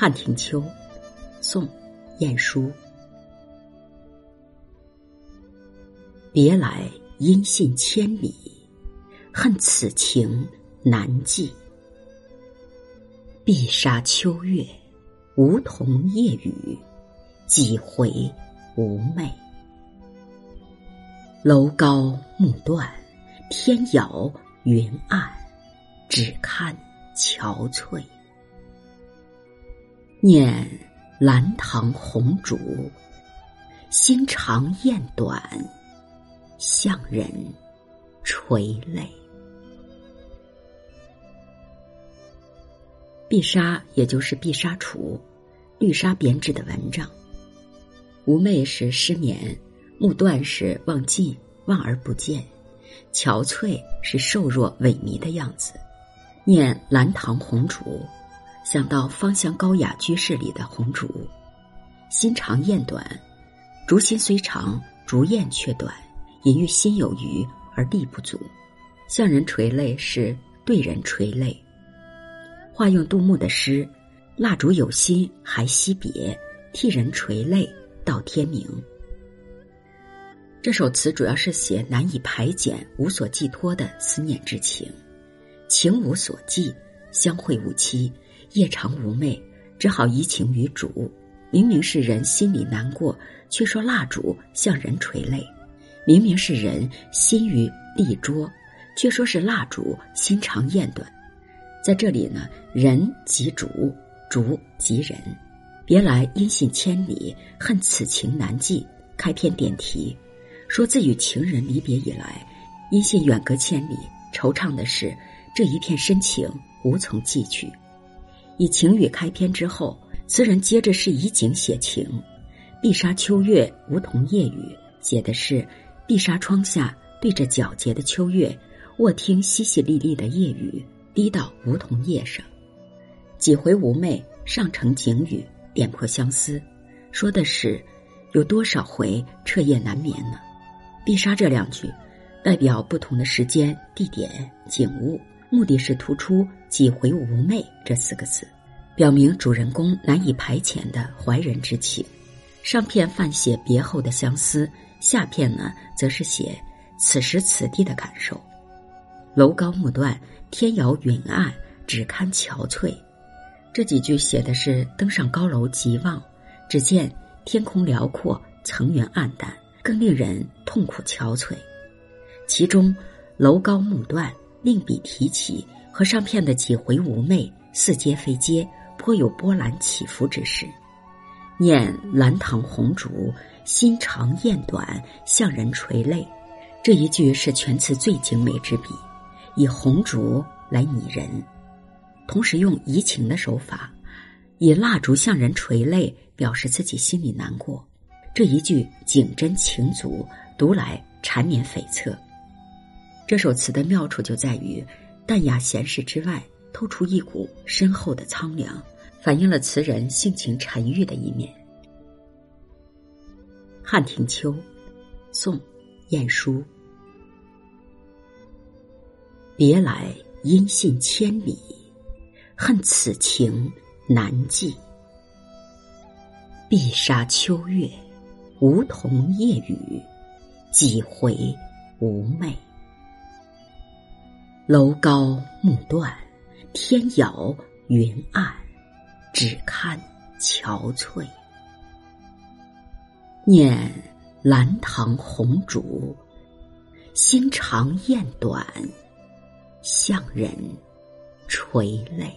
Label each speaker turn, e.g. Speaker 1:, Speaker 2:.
Speaker 1: 汉庭秋，宋，晏殊。别来音信千里，恨此情难寄。碧沙秋月，梧桐夜雨，几回无寐。楼高木断，天遥云暗，只看憔悴。念兰堂红烛，心长雁短，向人垂泪。碧纱也就是碧纱橱，绿纱编织的蚊帐。无寐是失眠，目断是望尽望而不见，憔悴是瘦弱萎靡的样子。念兰堂红烛。想到芳香高雅居室里的红烛，心长雁短，烛心虽长，烛焰却短，隐喻心有余而力不足。向人垂泪是对人垂泪。化用杜牧的诗：“蜡烛有心还惜别，替人垂泪到天明。”这首词主要是写难以排遣、无所寄托的思念之情，情无所寄，相会无期。夜长无寐，只好移情于烛。明明是人心里难过，却说蜡烛向人垂泪；明明是人心于立桌，却说是蜡烛心长雁短。在这里呢，人即烛，烛即人。别来音信千里，恨此情难寄。开篇点题，说自与情人离别以来，音信远隔千里，惆怅的是这一片深情无从寄去。以情语开篇之后，词人接着是以景写情。碧纱秋月，梧桐夜雨，写的是碧纱窗下对着皎洁的秋月，卧听淅淅沥沥的夜雨滴到梧桐叶上。几回无寐，上承景语，点破相思，说的是有多少回彻夜难眠呢？碧纱这两句，代表不同的时间、地点、景物。目的是突出“几回无寐”这四个字，表明主人公难以排遣的怀人之情。上片泛写别后的相思，下片呢，则是写此时此地的感受。楼高目断，天遥云暗，只堪憔悴。这几句写的是登上高楼极望，只见天空辽阔，层云暗淡，更令人痛苦憔悴。其中楼高目断。另笔提起，和上片的几回无寐似接非接，颇有波澜起伏之势。念兰堂红烛，心长雁短，向人垂泪。这一句是全词最精美之笔，以红烛来拟人，同时用移情的手法，以蜡烛向人垂泪，表示自己心里难过。这一句景真情足，读来缠绵悱恻。这首词的妙处就在于，淡雅闲适之外，透出一股深厚的苍凉，反映了词人性情沉郁的一面。汉庭秋，宋，晏殊。别来音信千里，恨此情难寄。碧纱秋月，梧桐夜雨，几回无寐。楼高木断，天遥云暗，只看憔悴。念兰堂红烛，心长雁短，向人垂泪。